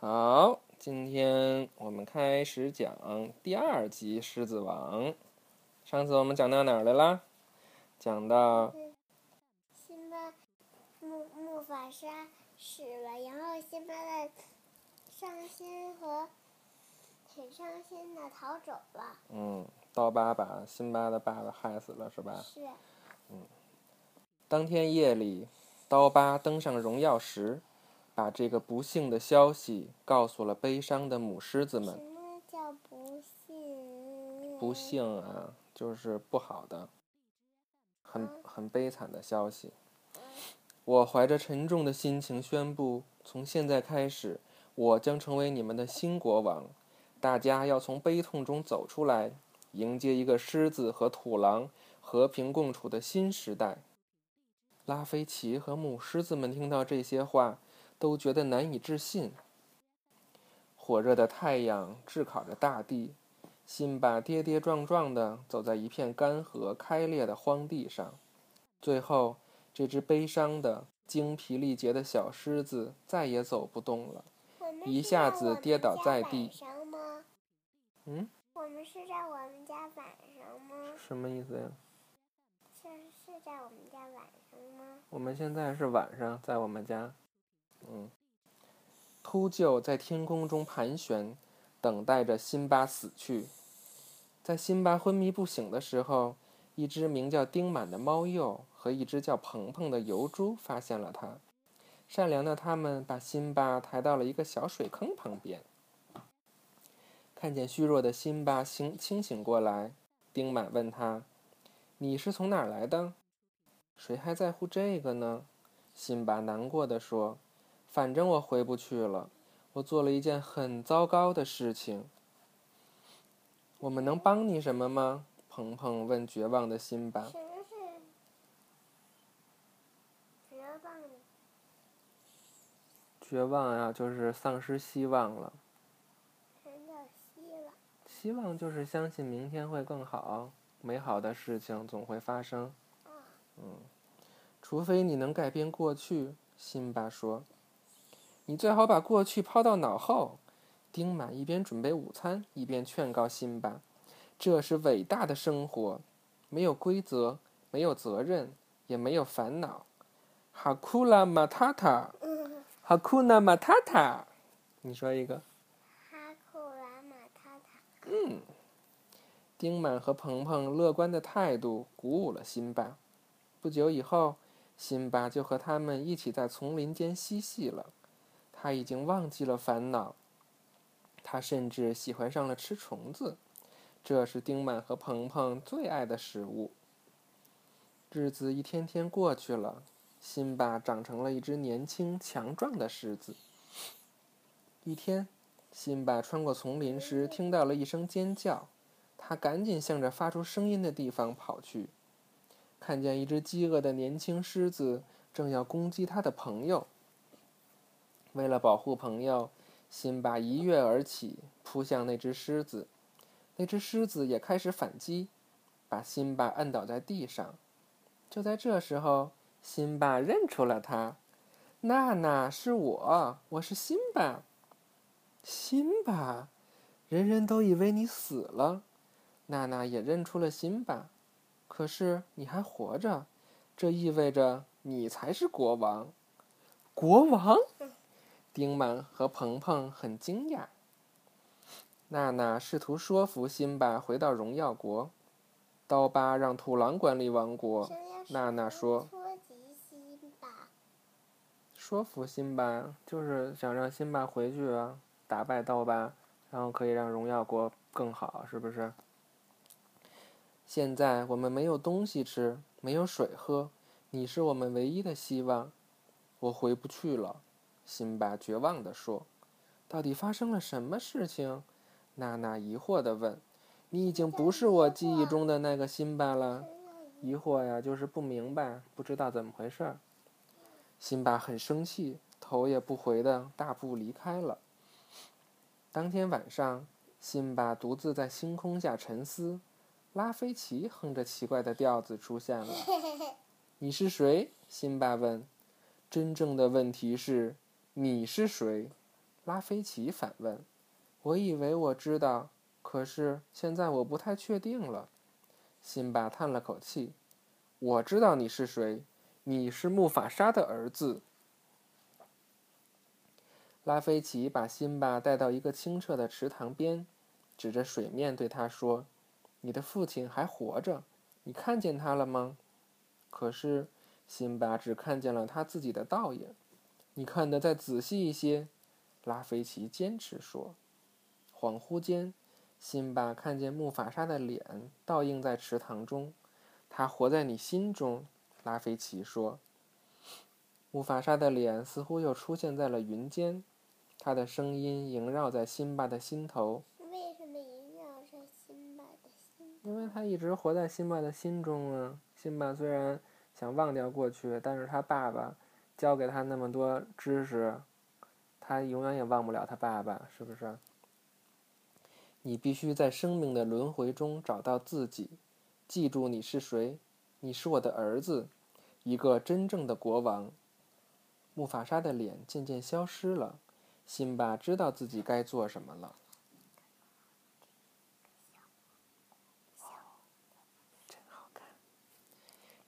好，今天我们开始讲第二集《狮子王》。上次我们讲到哪儿来啦？讲到辛巴木木法沙死了，然后辛巴的伤心和很伤心的逃走了。嗯，刀疤把辛巴的爸爸害死了，是吧？是。嗯。当天夜里，刀疤登上荣耀石。把这个不幸的消息告诉了悲伤的母狮子们。什么叫不幸？不幸啊，就是不好的，很很悲惨的消息。我怀着沉重的心情宣布：从现在开始，我将成为你们的新国王。大家要从悲痛中走出来，迎接一个狮子和土狼和平共处的新时代。拉菲奇和母狮子们听到这些话。都觉得难以置信。火热的太阳炙烤着大地，辛巴跌跌撞撞地走在一片干涸开裂的荒地上。最后，这只悲伤的、精疲力竭的小狮子再也走不动了，一下子跌倒在地。嗯？我们是在我们家晚上吗？什么意思呀？是是在我们家晚上吗？我们现在是晚上，在我们家。嗯，秃鹫在天空中盘旋，等待着辛巴死去。在辛巴昏迷不醒的时候，一只名叫丁满的猫鼬和一只叫鹏鹏的油猪发现了他。善良的他们把辛巴抬到了一个小水坑旁边。看见虚弱的辛巴醒清醒过来，丁满问他：“你是从哪儿来的？”“谁还在乎这个呢？”辛巴难过的说。反正我回不去了，我做了一件很糟糕的事情。我们能帮你什么吗？鹏鹏问绝望的辛巴。什么是绝望？绝望呀，就是丧失希望了。什么叫希望？希望就是相信明天会更好，美好的事情总会发生。嗯，除非你能改变过去，辛巴说。你最好把过去抛到脑后。丁满一边准备午餐，一边劝告辛巴：“这是伟大的生活，没有规则，没有责任，也没有烦恼。”哈库拉马塔塔，哈库纳马塔塔，你说一个。哈库拉马塔塔。嗯。丁满和鹏鹏乐观的态度鼓舞了辛巴。不久以后，辛巴就和他们一起在丛林间嬉戏了。他已经忘记了烦恼，他甚至喜欢上了吃虫子，这是丁满和鹏鹏最爱的食物。日子一天天过去了，辛巴长成了一只年轻强壮的狮子。一天，辛巴穿过丛林时听到了一声尖叫，他赶紧向着发出声音的地方跑去，看见一只饥饿的年轻狮子正要攻击他的朋友。为了保护朋友，辛巴一跃而起，扑向那只狮子。那只狮子也开始反击，把辛巴摁倒在地上。就在这时候，辛巴认出了他：“娜娜，是我，我是辛巴。”辛巴，人人都以为你死了。娜娜也认出了辛巴，可是你还活着，这意味着你才是国王。国王。丁满和鹏鹏很惊讶。娜娜试图说服辛巴回到荣耀国。刀疤让土狼管理王国。娜娜说：“说服辛巴就是想让辛巴回去啊，打败刀疤，然后可以让荣耀国更好，是不是？”现在我们没有东西吃，没有水喝，你是我们唯一的希望。我回不去了。辛巴绝望地说：“到底发生了什么事情？”娜娜疑惑地问：“你已经不是我记忆中的那个辛巴了。”疑惑呀，就是不明白，不知道怎么回事。辛巴很生气，头也不回地大步离开了。当天晚上，辛巴独自在星空下沉思。拉菲奇哼着奇怪的调子出现了。“你是谁？”辛巴问。“真正的问题是。”你是谁？拉菲奇反问：“我以为我知道，可是现在我不太确定了。”辛巴叹了口气：“我知道你是谁，你是木法沙的儿子。”拉菲奇把辛巴带到一个清澈的池塘边，指着水面对他说：“你的父亲还活着，你看见他了吗？”可是辛巴只看见了他自己的倒影。你看得再仔细一些，拉菲奇坚持说。恍惚间，辛巴看见木法沙的脸倒映在池塘中。他活在你心中，拉菲奇说。木法沙的脸似乎又出现在了云间。他的声音萦绕在辛巴的心头。为什么萦绕在辛巴的心？因为他一直活在辛巴的心中啊。辛巴虽然想忘掉过去，但是他爸爸教给他那么多知识，他永远也忘不了他爸爸，是不是？你必须在生命的轮回中找到自己，记住你是谁。你是我的儿子，一个真正的国王。木法沙的脸渐渐消失了。辛巴知道自己该做什么了。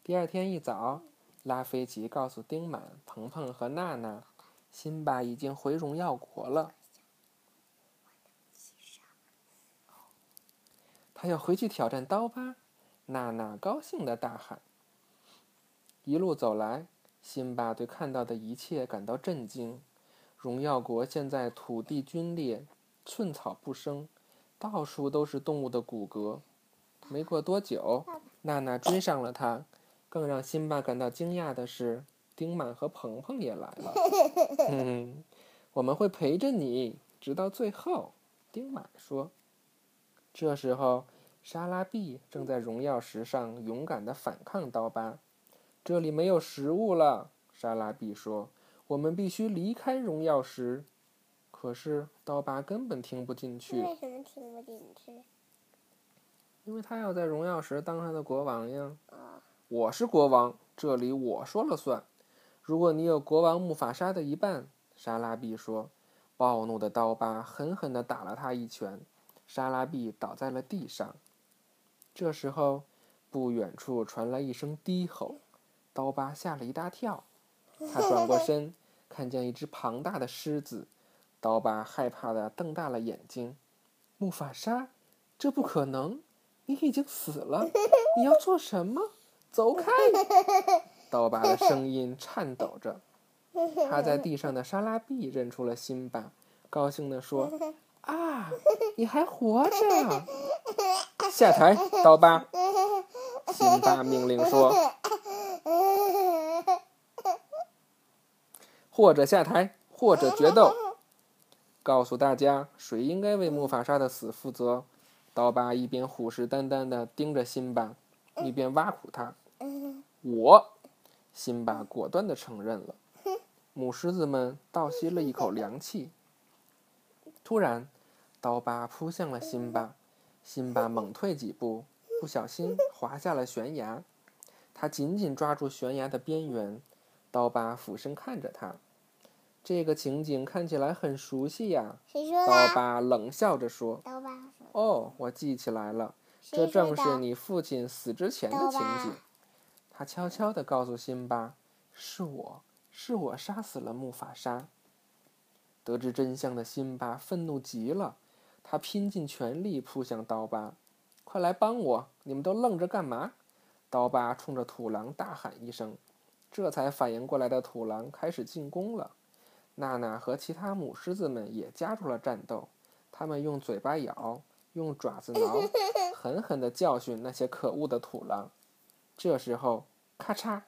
第二天一早，拉菲奇告诉丁满、鹏鹏和娜娜，辛巴已经回荣耀国了。他要回去挑战刀疤。娜娜高兴的大喊。一路走来，辛巴对看到的一切感到震惊。荣耀国现在土地龟裂，寸草不生，到处都是动物的骨骼。没过多久，娜娜追上了他。更让辛巴感到惊讶的是，丁满和鹏鹏也来了。嗯，我们会陪着你直到最后，丁满说。这时候，沙拉碧正在荣耀石上勇敢地反抗刀疤。这里没有食物了，沙拉碧说。我们必须离开荣耀石，可是刀疤根本听不进去。为什么听不进去？因为他要在荣耀石当他的国王呀。我是国王，这里我说了算。如果你有国王木法沙的一半，沙拉碧说。暴怒的刀疤狠狠地打了他一拳，沙拉碧倒在了地上。这时候，不远处传来一声低吼，刀疤吓了一大跳，他转过身。看见一只庞大的狮子，刀疤害怕的瞪大了眼睛。木法沙，这不可能！你已经死了！你要做什么？走开！刀疤的声音颤抖着。趴在地上的沙拉碧认出了辛巴，高兴地说：“啊，你还活着！” 下台，刀疤！辛巴命令说。或者下台，或者决斗。告诉大家，谁应该为木法沙的死负责？刀疤一边虎视眈眈地盯着辛巴，一边挖苦他：“我。”辛巴果断地承认了。母狮子们倒吸了一口凉气。突然，刀疤扑向了辛巴，辛巴猛退几步，不小心滑下了悬崖。他紧紧抓住悬崖的边缘，刀疤俯身看着他。这个情景看起来很熟悉呀。谁说？刀疤冷笑着说。刀疤说。哦，我记起来了，这正是你父亲死之前的情景。他悄悄地告诉辛巴：“是我，是我杀死了木法沙。”得知真相的辛巴愤怒极了，他拼尽全力扑向刀疤：“快来帮我！你们都愣着干嘛？”刀疤冲着土狼大喊一声，这才反应过来的土狼开始进攻了。娜娜和其他母狮子们也加入了战斗，他们用嘴巴咬，用爪子挠，狠狠地教训那些可恶的土狼。这时候，咔嚓，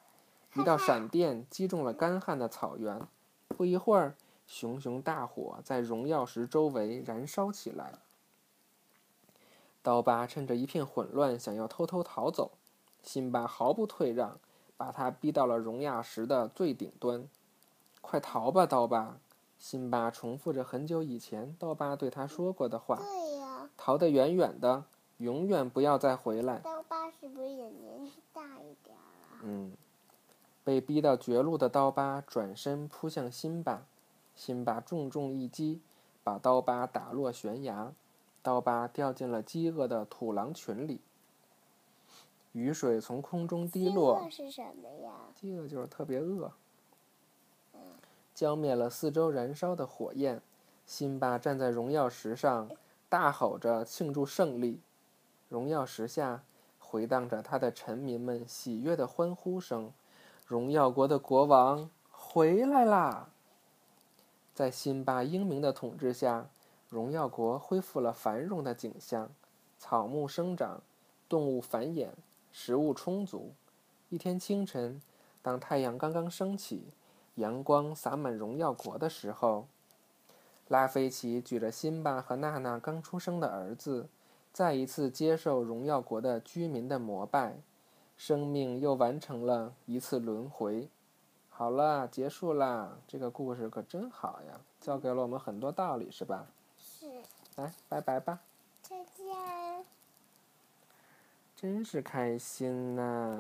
一道闪电击中了干旱的草原。不一会儿，熊熊大火在荣耀石周围燃烧起来。刀疤趁着一片混乱，想要偷偷逃走，辛巴毫不退让，把他逼到了荣耀石的最顶端。快逃吧，刀疤！辛巴重复着很久以前刀疤对他说过的话。对呀。逃得远远的，永远不要再回来。刀疤是不是也年纪大一点了？嗯。被逼到绝路的刀疤转身扑向辛巴，辛巴重重一击，把刀疤打落悬崖，刀疤掉进了饥饿的土狼群里。雨水从空中滴落，是什么呀？饥饿就是特别饿。浇灭了四周燃烧的火焰，辛巴站在荣耀石上，大吼着庆祝胜利。荣耀石下回荡着他的臣民们喜悦的欢呼声：“荣耀国的国王回来啦！”在辛巴英明的统治下，荣耀国恢复了繁荣的景象，草木生长，动物繁衍，食物充足。一天清晨，当太阳刚刚升起。阳光洒满荣耀国的时候，拉菲奇举着辛巴和娜娜刚出生的儿子，再一次接受荣耀国的居民的膜拜，生命又完成了一次轮回。好了，结束啦！这个故事可真好呀，教给了我们很多道理，是吧？是。来，拜拜吧。再见。真是开心呐。